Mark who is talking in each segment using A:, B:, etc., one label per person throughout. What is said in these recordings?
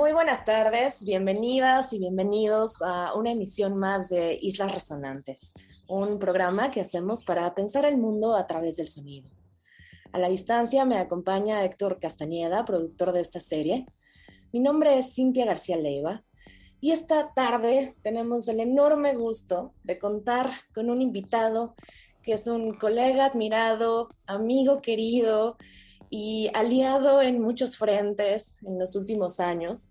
A: Muy buenas tardes, bienvenidas y bienvenidos a una emisión más de Islas Resonantes, un programa que hacemos para pensar el mundo a través del sonido. A la distancia me acompaña Héctor Castañeda, productor de esta serie. Mi nombre es Cintia García Leiva y esta tarde tenemos el enorme gusto de contar con un invitado que es un colega admirado, amigo querido y aliado en muchos frentes en los últimos años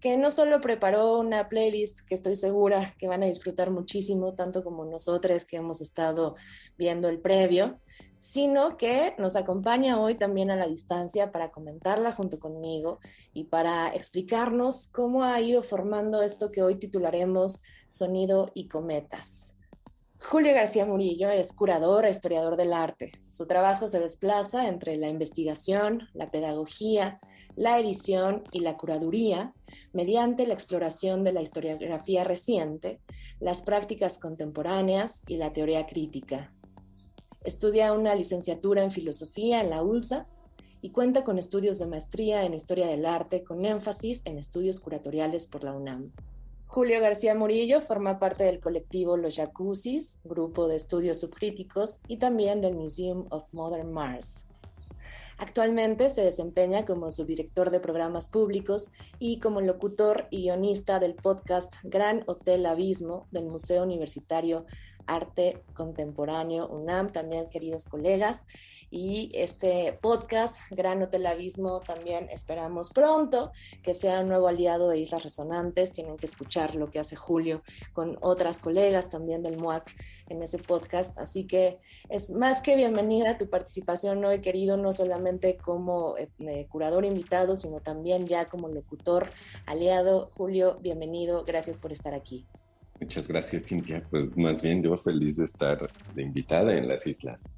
A: que no solo preparó una playlist que estoy segura que van a disfrutar muchísimo, tanto como nosotros que hemos estado viendo el previo, sino que nos acompaña hoy también a la distancia para comentarla junto conmigo y para explicarnos cómo ha ido formando esto que hoy titularemos Sonido y Cometas. Julio García Murillo es curador e historiador del arte. Su trabajo se desplaza entre la investigación, la pedagogía, la edición y la curaduría mediante la exploración de la historiografía reciente, las prácticas contemporáneas y la teoría crítica. Estudia una licenciatura en filosofía en la ULSA y cuenta con estudios de maestría en historia del arte con énfasis en estudios curatoriales por la UNAM. Julio García Murillo forma parte del colectivo Los Jacuzzis, grupo de estudios subcríticos, y también del Museum of Modern Mars. Actualmente se desempeña como subdirector de programas públicos y como locutor y guionista del podcast Gran Hotel Abismo del Museo Universitario Arte Contemporáneo UNAM, también queridos colegas. Y este podcast, Gran Hotel Abismo, también esperamos pronto que sea un nuevo aliado de Islas Resonantes. Tienen que escuchar lo que hace Julio con otras colegas también del MUAC en ese podcast. Así que es más que bienvenida tu participación hoy, querido, no solamente como eh, curador invitado, sino también ya como locutor aliado. Julio, bienvenido. Gracias por estar aquí.
B: Muchas gracias, Cintia. Pues más bien yo feliz de estar de invitada en las islas.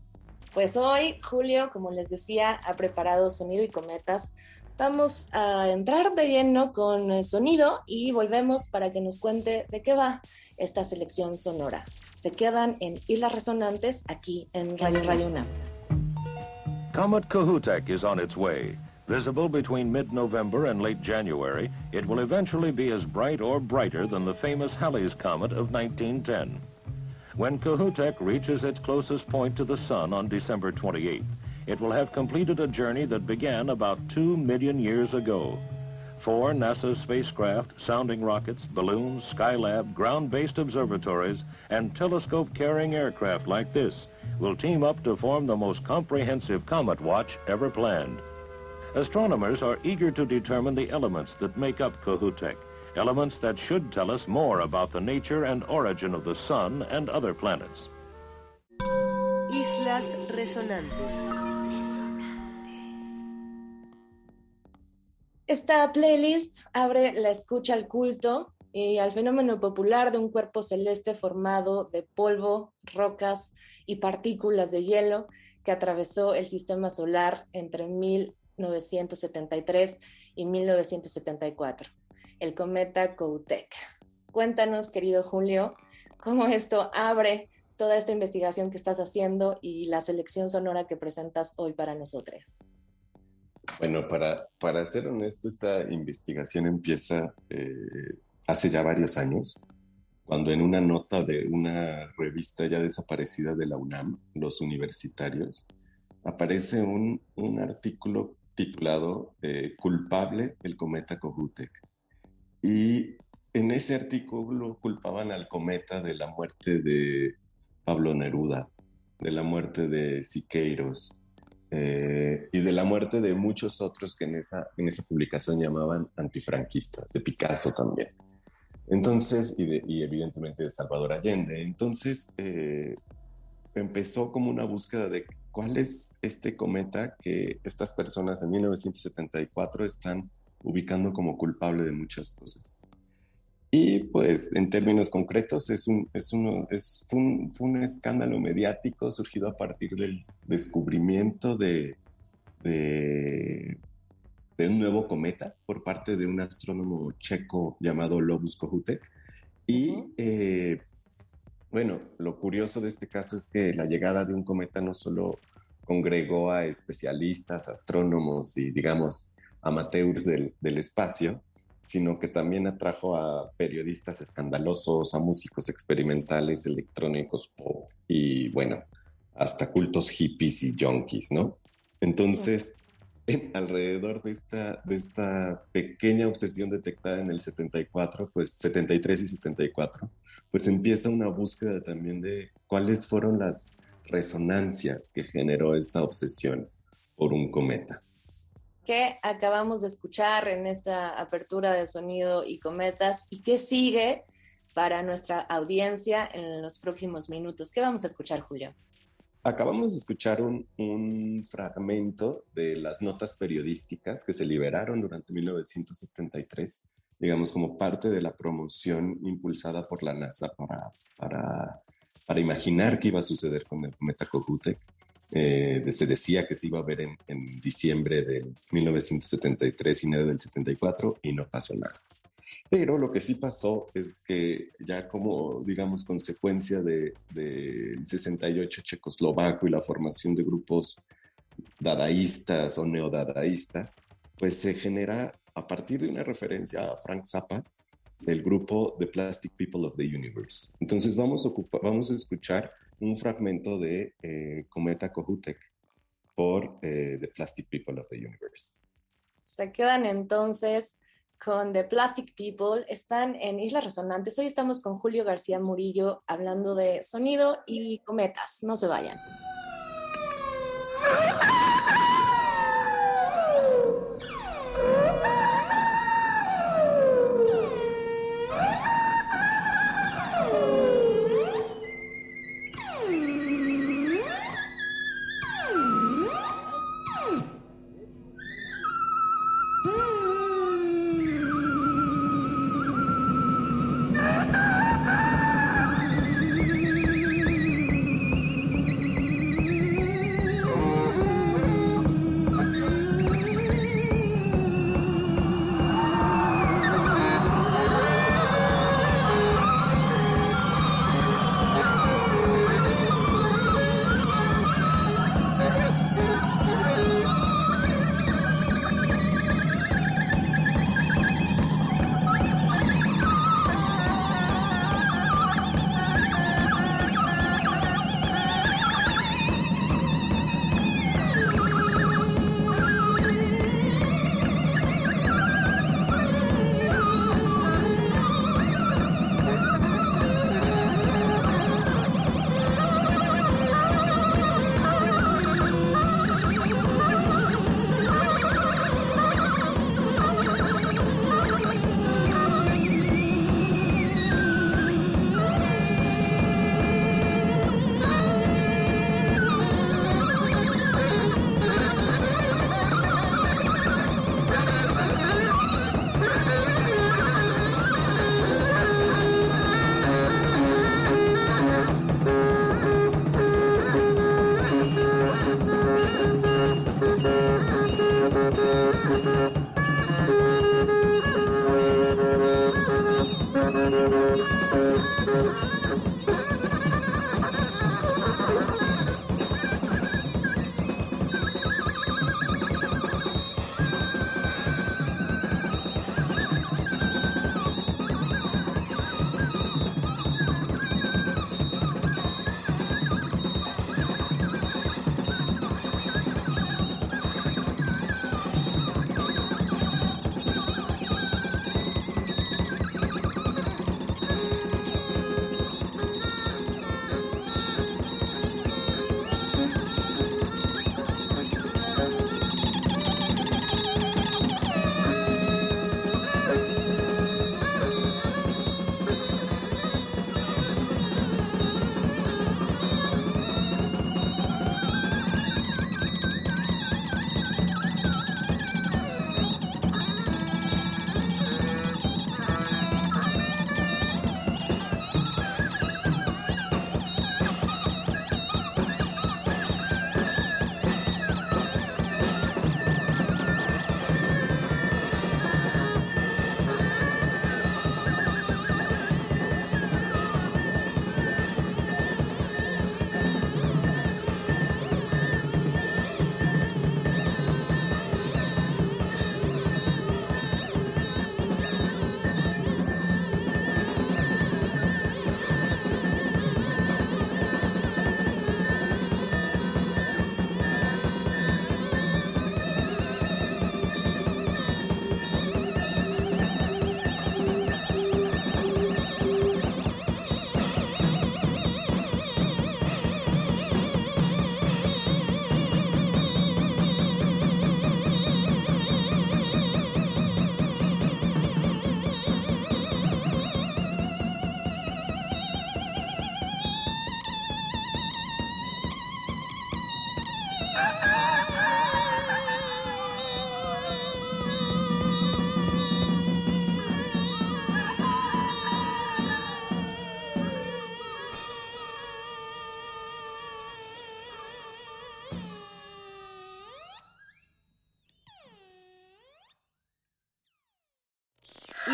A: Pues hoy, Julio, como les decía, ha preparado Sonido y Cometas. Vamos a entrar de lleno con el sonido y volvemos para que nos cuente de qué va esta selección sonora. Se quedan en Islas Resonantes aquí en Radio Radio UNAM.
C: Comet Kahutek is on its way. Visible between mid-November and late January, it will eventually be as bright or brighter than the famous Halley's Comet of 1910. When Kohoutek reaches its closest point to the Sun on December 28, it will have completed a journey that began about two million years ago. Four NASA spacecraft, sounding rockets, balloons, Skylab, ground-based observatories, and telescope-carrying aircraft like this will team up to form the most comprehensive comet watch ever planned. Astronomers are eager to determine the elements that make up Kohoutek, elements that should tell us more about the nature and origin of the Sun and other planets.
A: Islas Resonantes. Esta playlist abre la escucha al culto y al fenómeno popular de un cuerpo celeste formado de polvo, rocas y partículas de hielo que atravesó el sistema solar entre 1000 1973 y 1974, el cometa Koutek. Cuéntanos, querido Julio, cómo esto abre toda esta investigación que estás haciendo y la selección sonora que presentas hoy para nosotros.
B: Bueno, para, para ser honesto, esta investigación empieza eh, hace ya varios años, cuando en una nota de una revista ya desaparecida de la UNAM, Los Universitarios, aparece un, un artículo titulado eh, Culpable el cometa Kohoutek. Y en ese artículo culpaban al cometa de la muerte de Pablo Neruda, de la muerte de Siqueiros eh, y de la muerte de muchos otros que en esa, en esa publicación llamaban antifranquistas, de Picasso también. Entonces, y, evidentemente de Salvador Allende. Entonces, eh, empezó como una búsqueda de cuál es este cometa que estas personas en 1974 están ubicando como culpable de muchas cosas. Y pues en términos concretos es un, es uno, es, fue, un, fue un escándalo mediático surgido a partir del descubrimiento de, de, de, un nuevo cometa por parte de un astrónomo checo llamado Lobus Kohutek. Y eh, bueno, lo curioso de este caso es que la llegada de un cometa no solo congregó a especialistas, astrónomos y digamos amateurs del, del espacio, sino que también atrajo a periodistas escandalosos, a músicos experimentales, electrónicos, pop y bueno, hasta cultos hippies y junkies, ¿no? Entonces, alrededor de esta, de esta pequeña obsesión detectada en el 74, pues 73 y 74, pues empieza una búsqueda también de cuáles fueron las resonancias que generó esta obsesión por un cometa
A: qué acabamos de escuchar en esta apertura de sonido y cometas y qué sigue para nuestra audiencia en los próximos minutos. ¿Qué vamos a escuchar, Julio?
B: Acabamos de escuchar un, un, fragmento de las notas periodísticas que se liberaron durante 1973, digamos como parte de la promoción impulsada por la NASA para, para, para imaginar qué iba a suceder con el cometa Kohoutek. Eh, se decía que se iba a ver en, en, diciembre de 1973 y enero del 74 y no pasó nada. Pero lo que sí pasó es que ya como, digamos, consecuencia del de, 68 checoslovaco y la formación de grupos dadaístas o neodadaístas, pues se genera a partir de una referencia a Frank Zappa, el grupo The Plastic People of the Universe. Entonces vamos a, vamos a escuchar un fragmento de eh, Cometa Kohoutek por eh, The Plastic People of the Universe.
A: Se quedan entonces con The Plastic People, están en Islas Resonantes. Hoy estamos con Julio García Murillo hablando de sonido y cometas. No se vayan.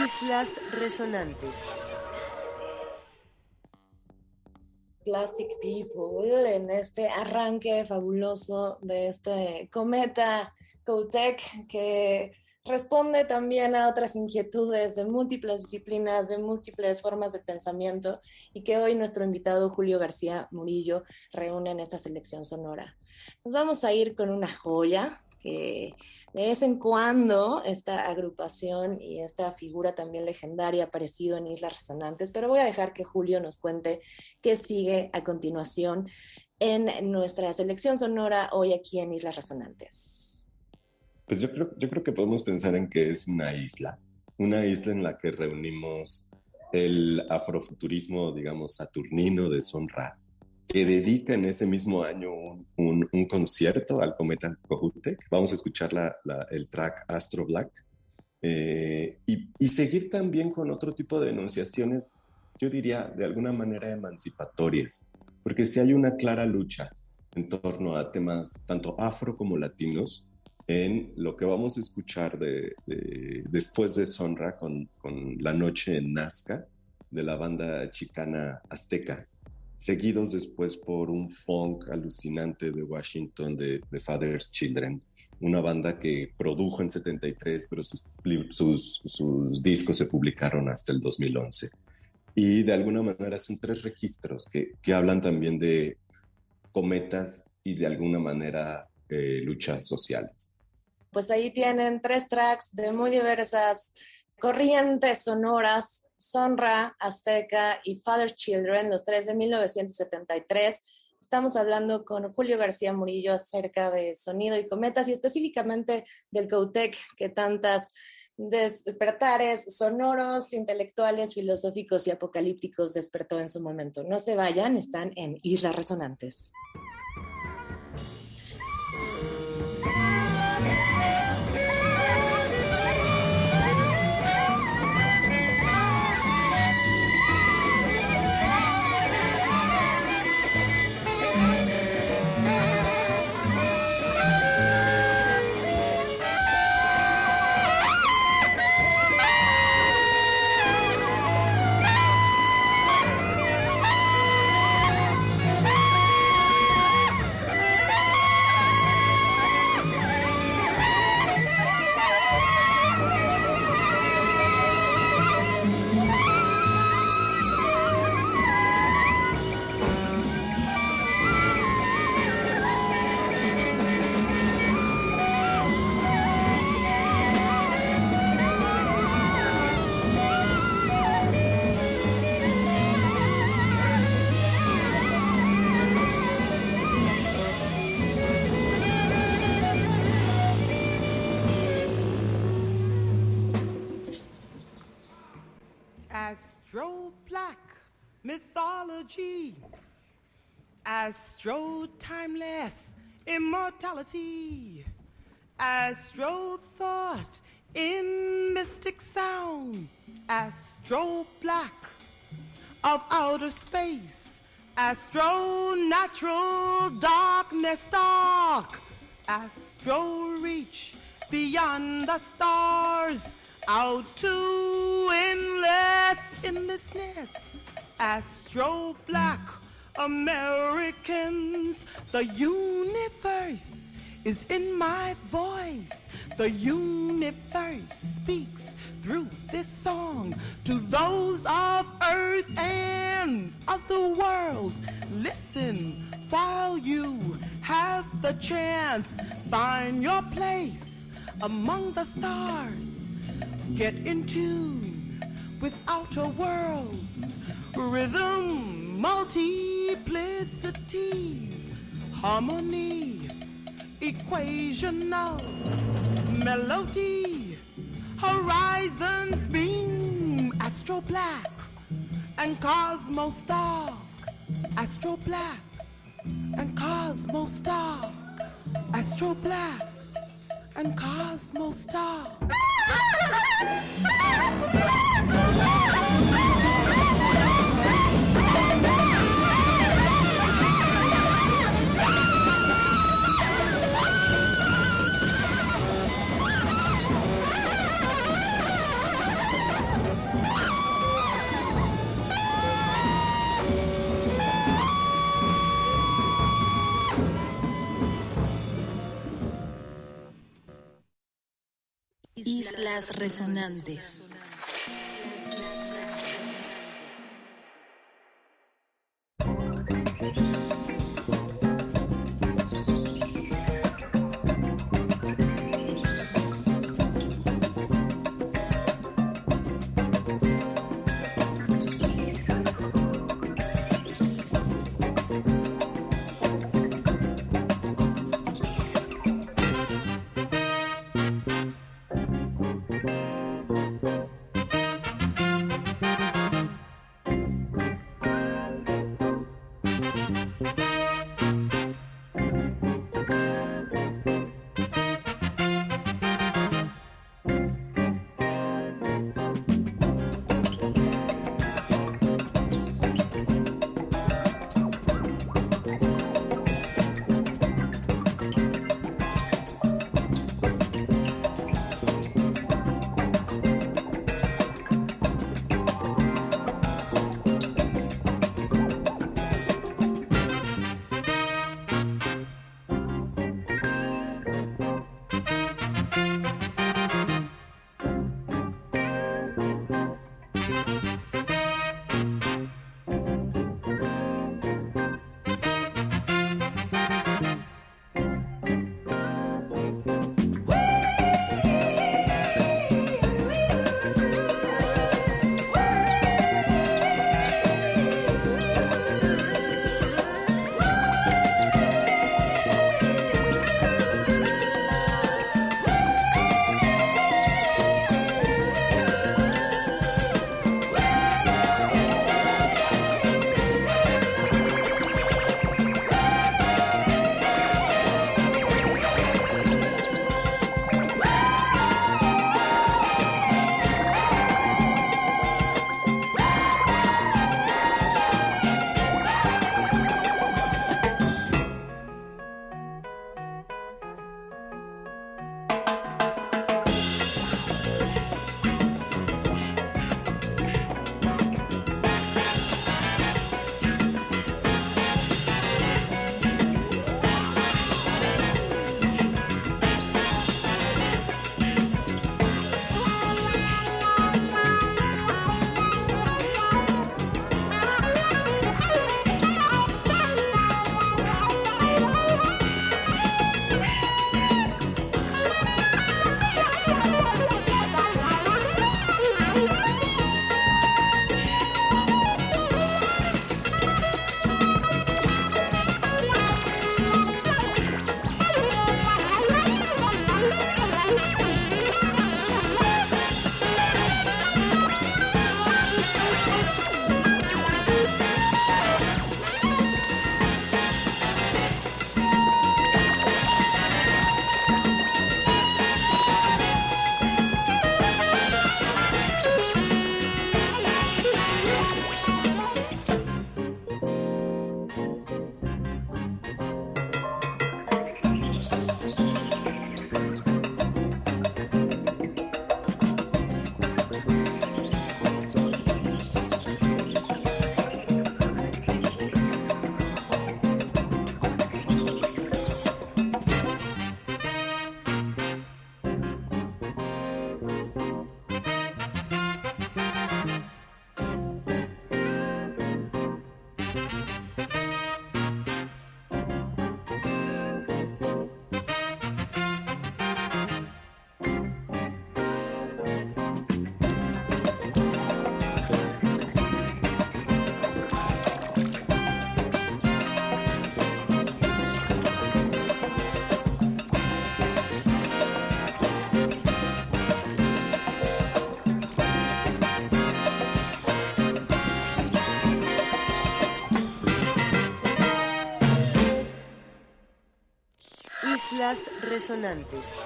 D: Islas Resonantes.
A: Plastic People en este arranque fabuloso de este cometa Coutec que responde también a otras inquietudes de múltiples disciplinas, de múltiples formas de pensamiento y que hoy nuestro invitado Julio García Murillo reúne en esta selección sonora. Nos vamos a ir con una joya que de vez en cuando esta agrupación y esta figura también legendaria ha aparecido en Islas Resonantes, pero voy a dejar que Julio nos cuente qué sigue a continuación en nuestra selección sonora hoy aquí en Islas Resonantes.
B: Pues yo creo, yo creo que podemos pensar en que es una isla, una isla en la que reunimos el afrofuturismo, digamos, saturnino de Sonra, que dedica en ese mismo año un, un, concierto al cometa Kohoutek. Vamos a escuchar la, el track Astro Black eh, y, y, seguir también con otro tipo de enunciaciones, yo diría de alguna manera emancipatorias, porque si hay una clara lucha en torno a temas tanto afro como latinos en lo que vamos a escuchar de, de, después de Sonra con, con La Noche en Nazca de la banda chicana azteca seguidos después por un funk alucinante de Washington de, de Father's Children, una banda que produjo en 73, pero sus, sus, sus, discos se publicaron hasta el 2011. Y de alguna manera son tres registros que, que hablan también de cometas y de alguna manera eh, luchas sociales.
A: Pues ahí tienen tres tracks de muy diversas corrientes sonoras Sonra, Azteca y Father Children, los tres de 1973. Estamos hablando con Julio García Murillo acerca de sonido y cometas y específicamente del Cautec que tantas despertares sonoros, intelectuales, filosóficos y apocalípticos despertó en su momento. No se vayan, están en Islas Resonantes.
E: Astro timeless immortality. Astro thought in mystic sound. Astro black of outer space. Astro natural darkness dark. Astro reach beyond the stars. Out to endless endlessness. Astro black Americans, the universe is in my voice. The universe speaks through this song to those of earth and other worlds. Listen while you have the chance. Find your place among the stars. Get in tune with outer worlds. Rhythm multi multiplicities, harmony, equational, melody, horizons beam, astro black, and cosmos dark, astro black, and cosmos dark. Astro Black, and cosmos Star.
F: Islas Resonantes.
G: Islas Resonantes.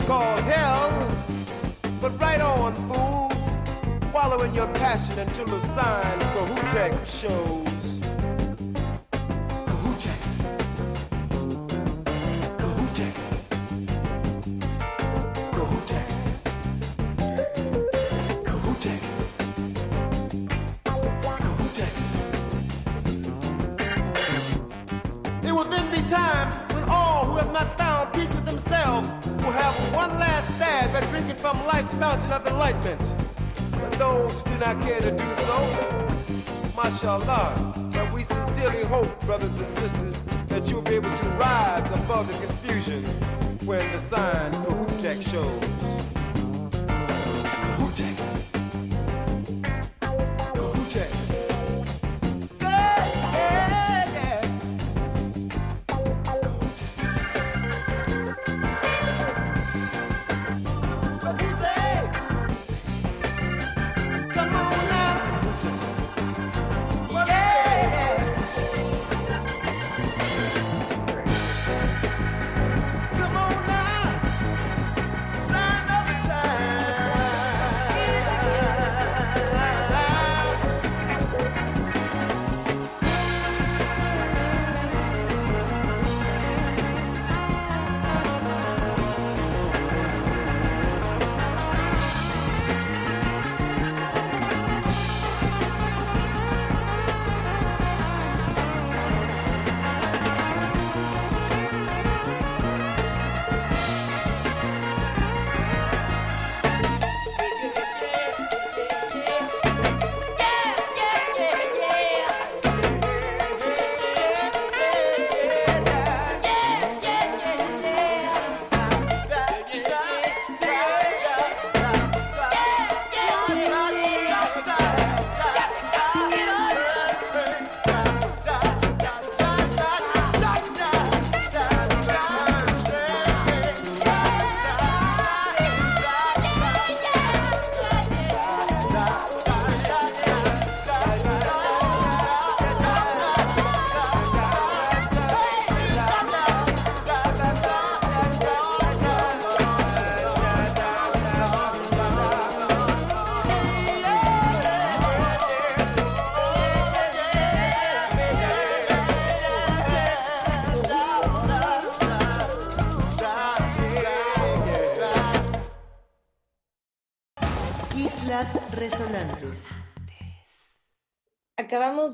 H: is called hell. But right on, fools, follow in your passion until the sign for Hootek shows. from life's fountain of enlightenment. For those who do not care to do so, mashallah. And we sincerely hope, brothers and sisters, that you'll be able to rise above the confusion when the sign of
G: Tech
D: shows.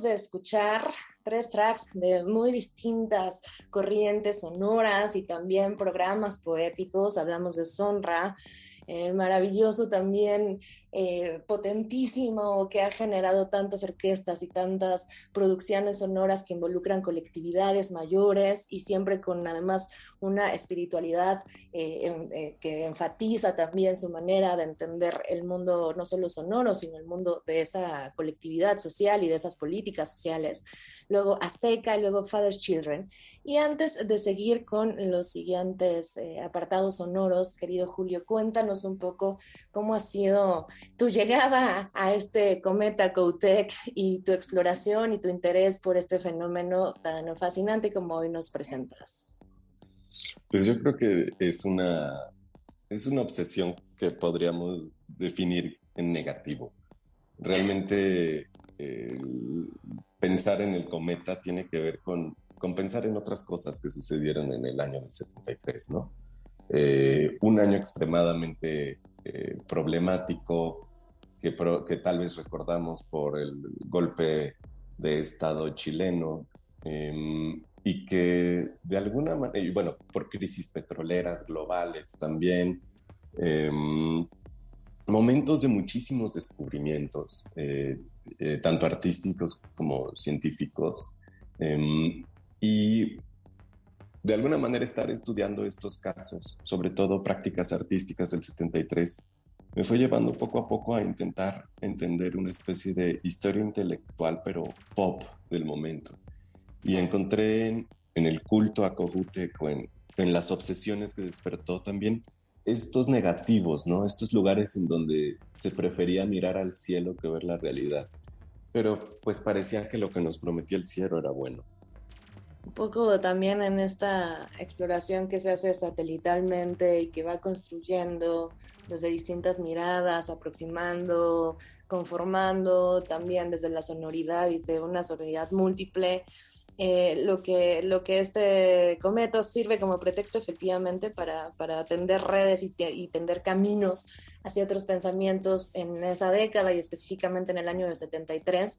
D: de escuchar
A: tres tracks de muy distintas corrientes sonoras y también programas poéticos. Hablamos de Sonra, eh, maravilloso también, eh, potentísimo, que ha generado tantas orquestas y tantas producciones sonoras que involucran colectividades mayores y siempre con además una espiritualidad eh, que enfatiza también su manera de entender el mundo no solo sonoro, sino el mundo de esa colectividad social y de esas políticas sociales. Luego Azteca y luego Father's Children. Y antes de seguir con los siguientes apartados sonoros, querido Julio, cuéntanos un poco cómo ha sido tu llegada a este cometa Coutec y tu exploración y tu interés por este fenómeno tan fascinante como hoy nos presentas.
B: Pues yo creo que es una, es una obsesión que podríamos definir en negativo. Realmente pensar en el cometa tiene que ver con, con pensar en otras cosas que sucedieron en el año del 73, ¿no? Eh, un año extremadamente eh, problemático que, tal vez recordamos por el golpe de Estado chileno em, y que de alguna manera, y bueno, por crisis petroleras globales también, em, momentos de muchísimos descubrimientos, eh, tanto artísticos como científicos, em, y de alguna manera estar estudiando estos casos, sobre todo prácticas artísticas del 73, me fue llevando poco a poco a intentar entender una especie de historia intelectual, pero pop del momento. Y encontré en, el culto a Cojuteco, en, en las obsesiones que despertó también estos negativos, ¿no? Estos lugares en donde se prefería mirar al cielo que ver la realidad. Pero pues parecía que lo que nos prometía el cielo era bueno
A: un poco también en esta exploración que se hace satelitalmente y que va construyendo desde distintas miradas, aproximando, conformando también desde la sonoridad y de una sonoridad múltiple. Eh, lo, que, lo que este cometa sirve como pretexto efectivamente para, para tender redes y, y, tender caminos hacia otros pensamientos en esa década y específicamente en el año del 73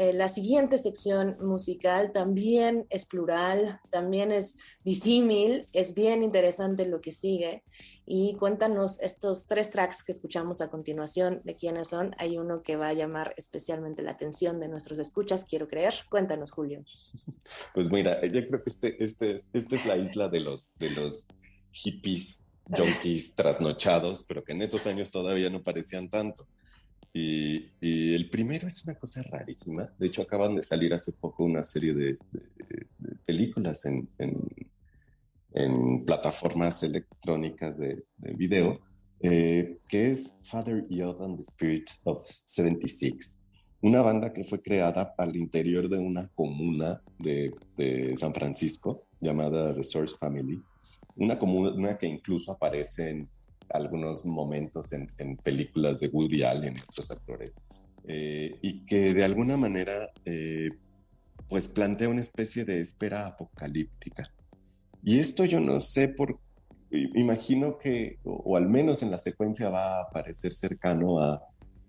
A: eh, la siguiente sección musical también es plural, también es disímil, es bien interesante lo que sigue. Y cuéntanos estos tres tracks que escuchamos a continuación, de quiénes son. Hay uno que va a llamar especialmente la atención de nuestros escuchas, quiero creer. Cuéntanos, Julio.
B: Pues mira, yo creo que este, este, esta es la isla de los, de los hippies, junkies trasnochados, pero que en esos años todavía no parecían tanto. Y, el primero es una cosa rarísima. De hecho, acaban de salir hace poco una serie de, películas en, en, plataformas electrónicas de, video, eh, que es Father Yod and the Spirit of 76. Una banda que fue creada al interior de una comuna de, San Francisco llamada Resource Family. Una comuna que incluso aparece en algunos momentos en, películas de Woody Allen y otros actores, eh, y que de alguna manera eh, pues plantea una especie de espera apocalíptica. Y esto yo no sé por, imagino que, o, al menos en la secuencia va a parecer cercano a,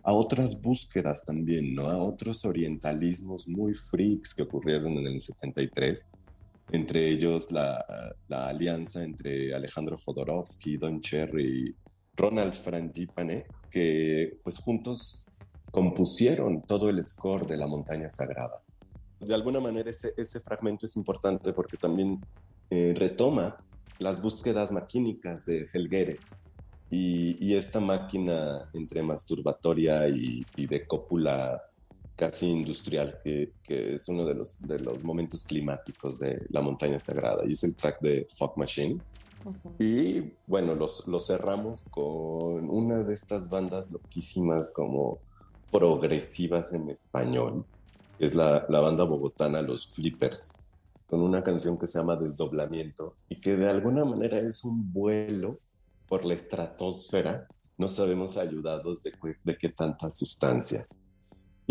B: a otras búsquedas también, ¿no? A otros orientalismos muy freaks que ocurrieron en el 73 entre ellos la, alianza entre Alejandro Fodorovsky, Don Cherry y Ronald Frangipane, que pues juntos compusieron todo el score de La Montaña Sagrada. De alguna manera ese, fragmento es importante porque también eh, retoma las búsquedas maquínicas de Felgueres y, esta máquina entre masturbatoria y, y de cópula casi industrial, que, que, es uno de los, de los momentos climáticos de la montaña sagrada, y es el track de Fuck Machine. Y bueno, los, los cerramos con una de estas bandas loquísimas como progresivas en español, que es la, la banda bogotana Los Flippers, con una canción que se llama Desdoblamiento y que de alguna manera es un vuelo por la estratosfera, no sabemos ayudados de, de qué tantas sustancias.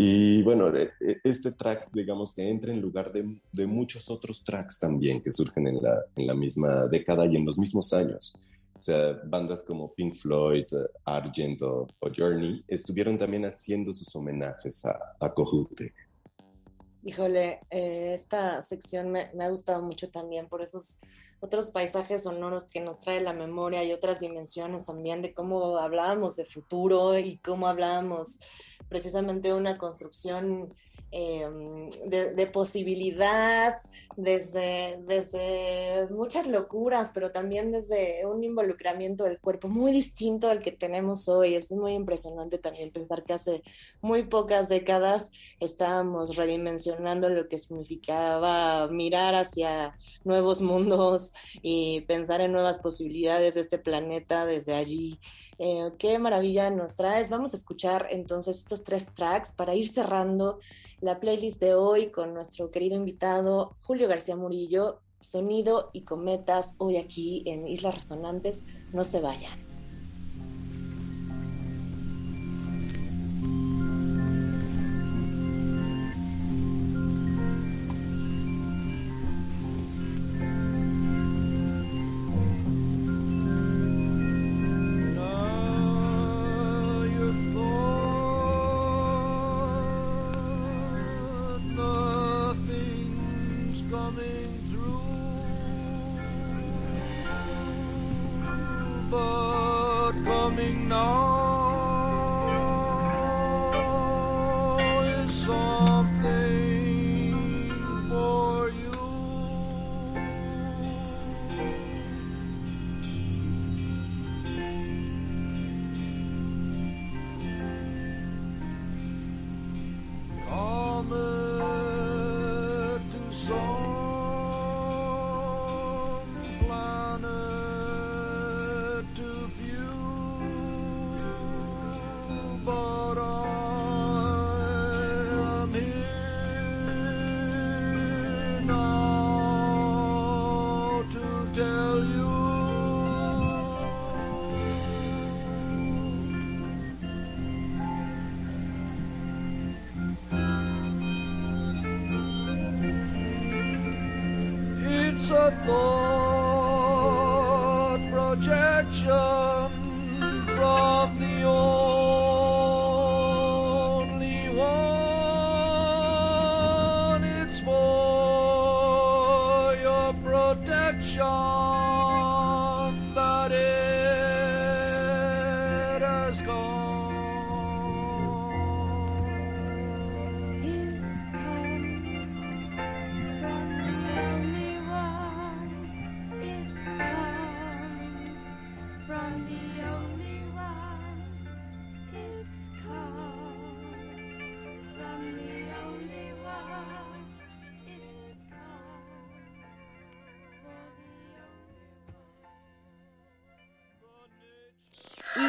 B: Y bueno, e, e, este track, digamos que entra en lugar de, de muchos otros tracks también que surgen en la, en la, misma década y en los mismos años. O sea, bandas como Pink Floyd, Argent o, Journey estuvieron también haciendo sus homenajes a, a
I: Híjole, eh, esta sección me, me, ha gustado mucho también por esos otros paisajes sonoros que nos trae la memoria y otras dimensiones también de cómo hablábamos de futuro y cómo hablábamos precisamente de una construcción Em, de, posibilidad, desde, desde muchas locuras, pero también desde un involucramiento del cuerpo muy distinto al que tenemos hoy. Es muy impresionante también pensar que hace muy pocas décadas estábamos redimensionando lo que significaba mirar hacia nuevos mundos y pensar en nuevas posibilidades de este planeta desde allí. Eh, qué maravilla nos traes. Vamos a escuchar entonces estos tres tracks para ir cerrando la playlist de hoy con nuestro querido invitado Julio García Murillo, Sonido y Cometas, hoy aquí en Islas Resonantes. No se vayan.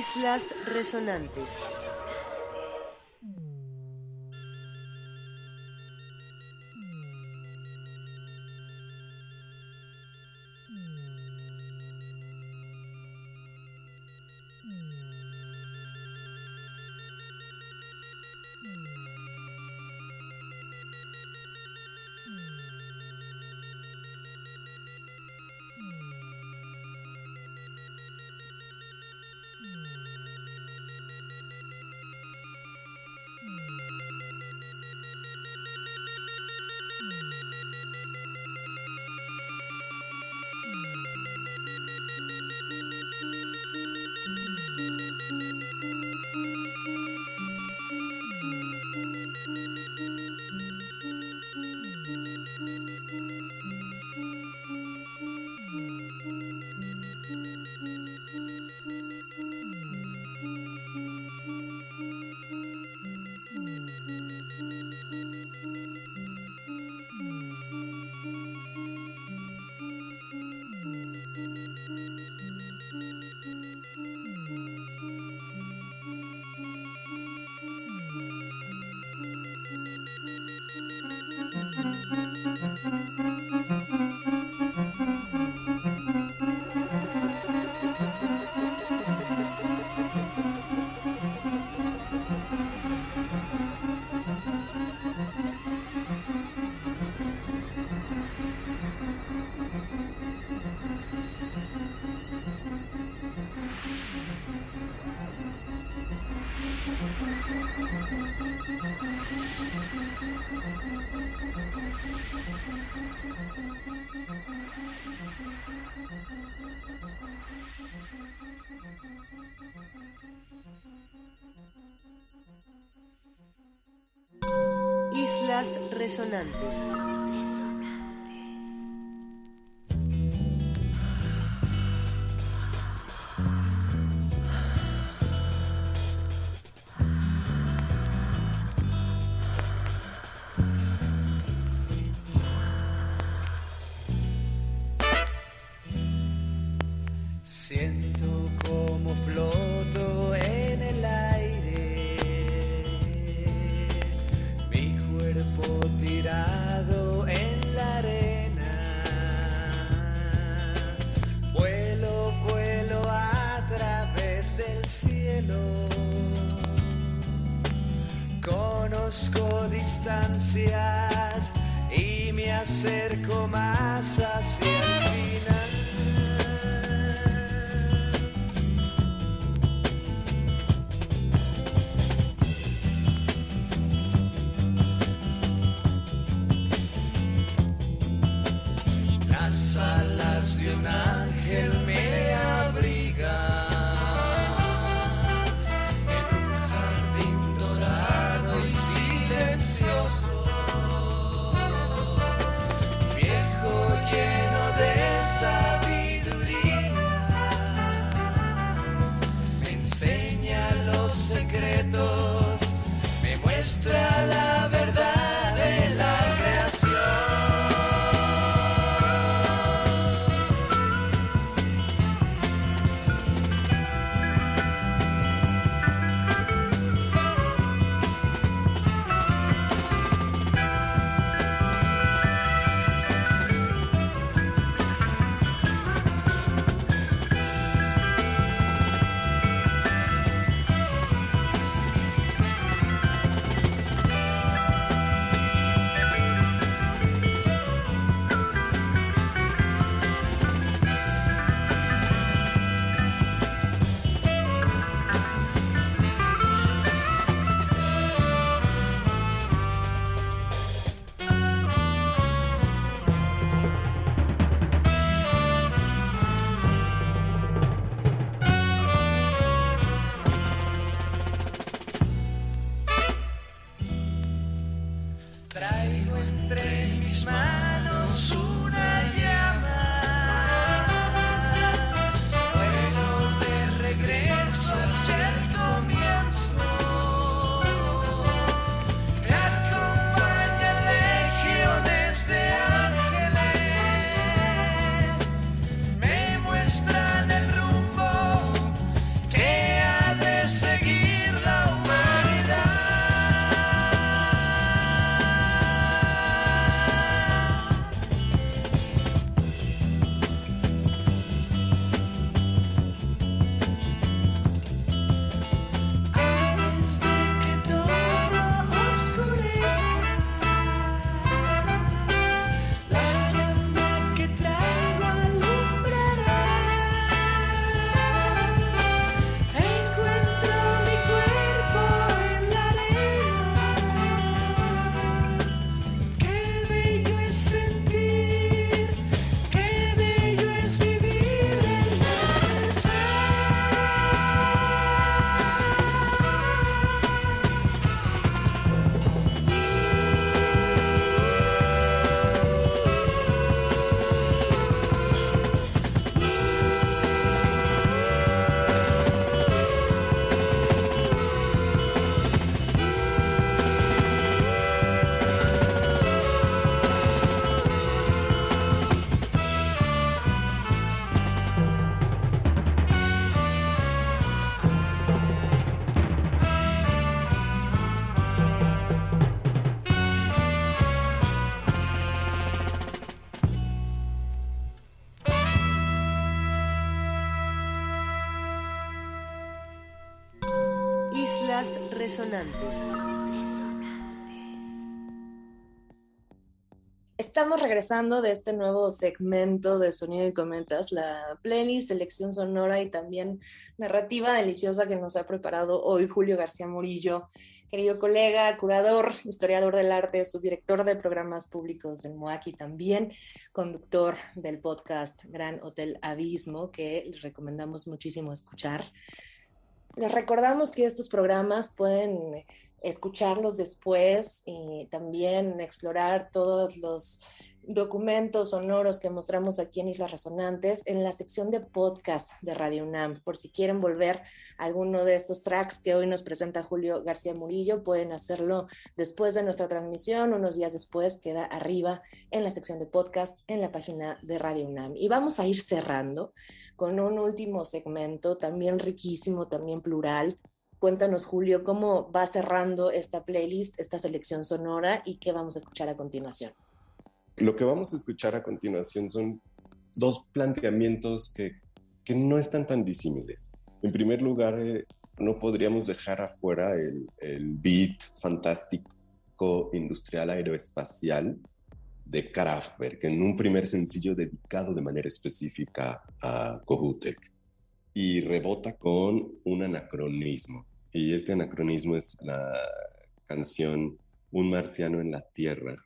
D: Islas Resonantes.
E: Resonantes. Resonantes.
A: Estamos regresando de este nuevo segmento de Sonido y Cometas, la playlist, selección sonora y también narrativa deliciosa que nos ha preparado hoy Julio García Murillo, querido colega, curador, historiador del arte, subdirector de programas públicos del MOAC también conductor del podcast Gran Hotel Abismo, que les recomendamos muchísimo escuchar. Les recordamos que estos programas pueden eh, escucharlos después y también explorar todos los documentos sonoros que mostramos aquí en Islas Resonantes en la sección de podcast de Radio UNAM. Por si quieren volver a alguno de estos tracks que hoy nos presenta Julio García Murillo, pueden hacerlo después de nuestra transmisión, unos días después, queda arriba en la sección de podcast en la página de Radio UNAM. Y vamos a ir cerrando con un último segmento, también riquísimo, también plural, Cuéntanos, Julio, cómo va cerrando esta playlist, esta selección sonora y qué vamos a escuchar a continuación.
B: Lo que vamos a escuchar a continuación son dos planteamientos que, que no están tan disímiles. En primer lugar, eh, no podríamos dejar afuera el, el beat fantástico industrial aeroespacial de Kraftwerk en un primer sencillo dedicado de manera específica a Kohoutek y rebota con un anacronismo. Y este anacronismo es la canción Un marciano en la Tierra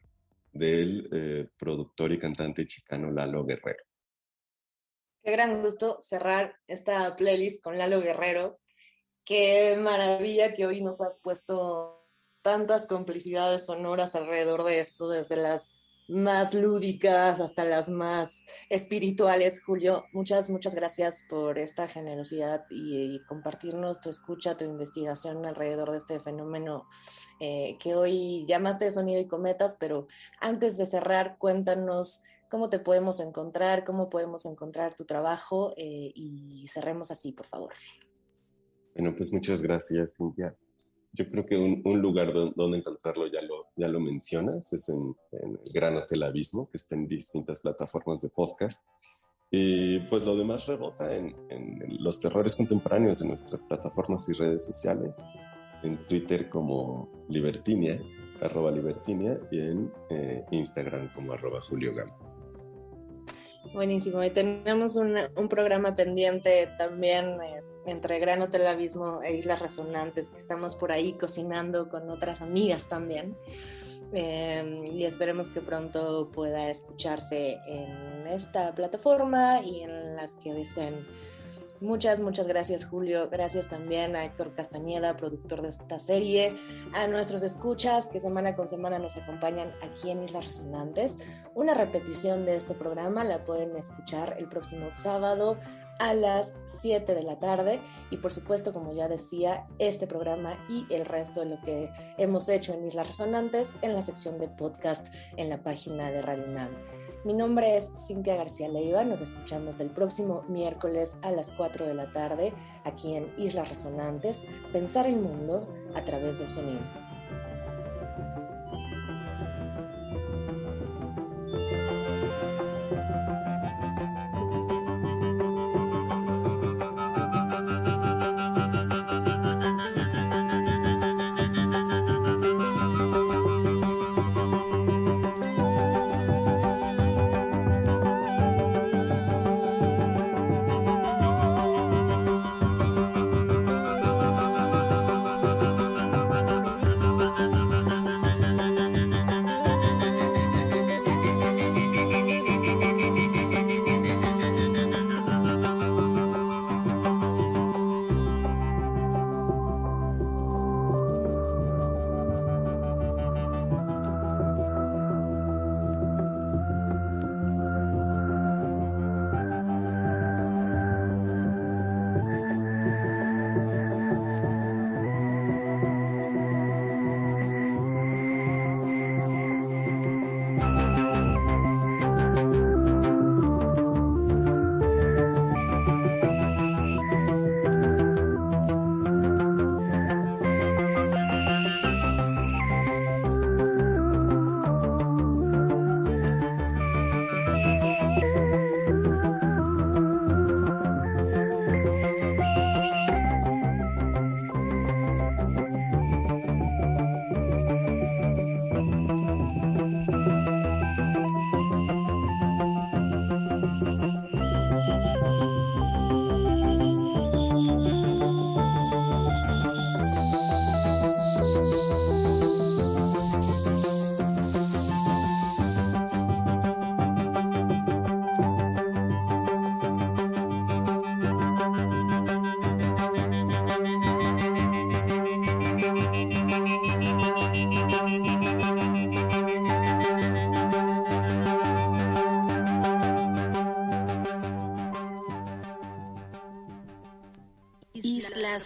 B: del eh, productor y cantante chicano Lalo Guerrero.
A: Qué gran gusto cerrar esta playlist con Lalo Guerrero. Qué maravilla que hoy nos has puesto tantas complicidades sonoras alrededor de esto, desde las más lúdicas hasta las más espirituales. Julio, muchas, muchas gracias por esta generosidad y, compartirnos tu escucha, tu investigación alrededor de este fenómeno eh, que hoy llamaste sonido y cometas, pero antes de cerrar, cuéntanos cómo te podemos encontrar, cómo podemos encontrar tu trabajo eh, y cerremos así, por favor.
B: Bueno, pues muchas gracias, Cintia yo creo que un, lugar donde, encontrarlo ya lo, ya lo mencionas, es en, el Gran Hotel Abismo, que está en distintas plataformas de podcast. Y pues lo demás rebota en, los terrores contemporáneos de nuestras plataformas y redes sociales, en Twitter como Libertinia, arroba Libertinia, y en eh, Instagram como arroba Julio Gama.
A: Buenísimo, y tenemos un, un programa pendiente también. Eh, entre Gran Hotel Abismo e Islas Resonantes, que estamos por ahí cocinando con otras amigas también. Em, y esperemos que pronto pueda escucharse en esta plataforma y en las que deseen. Muchas, muchas gracias Julio. Gracias también a Héctor Castañeda, productor de esta serie, a nuestros escuchas que semana con semana nos acompañan aquí en Islas Resonantes. Una repetición de este programa la pueden escuchar el próximo sábado a las 7 de la tarde y por supuesto como ya decía este programa y el resto de lo que hemos hecho en Islas Resonantes en la sección de podcast en la página de Radio UNAM. Mi nombre es Cintia García Leiva, nos escuchamos el próximo miércoles a las 4 de la tarde aquí en Islas Resonantes, pensar el mundo a través del sonido.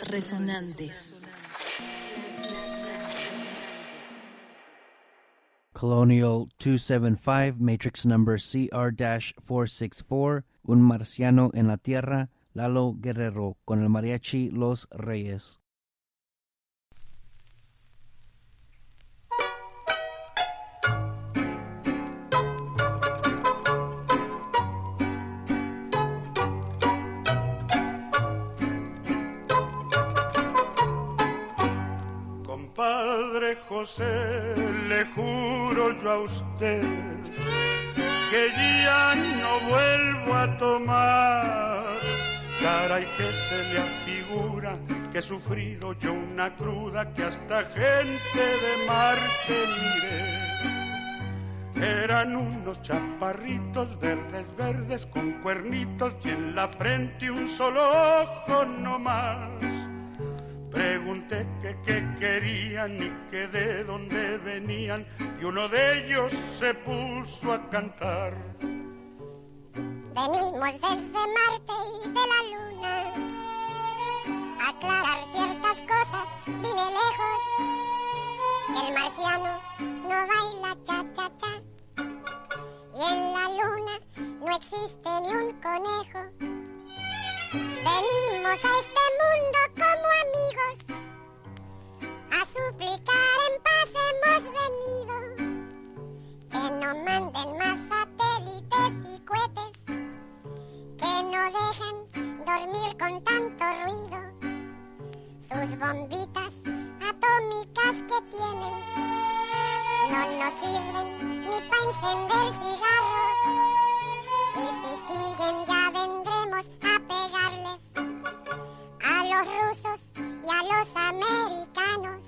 E: Resonantes.
J: Colonial 275, matrix number CR-464, Un Marciano en la Tierra, Lalo Guerrero, con el mariachi Los Reyes.
K: José, le juro yo a usted que ya no vuelvo a tomar. Caray que se le afigura que he sufrido yo una cruda que hasta gente de Marte miré. Eran unos chaparritos verdes, verdes con cuernitos y en la frente un solo ojo no más. Pregunté que qué querían y que de dónde venían y uno de ellos se puso a cantar.
L: Venimos desde Marte y de la Luna a aclarar ciertas cosas. Vine lejos, el marciano no baila cha-cha-cha. Y en la Luna no existe ni un conejo. Venimos a este mundo como amigos. A suplicar en paz hemos venido. Que no manden más satélites y cohetes. Que no dejen dormir con tanto ruido. Sus bombitas atómicas que tienen no nos sirven ni para encender cigarros. Y si siguen ya a pegarles a los rusos y a los americanos.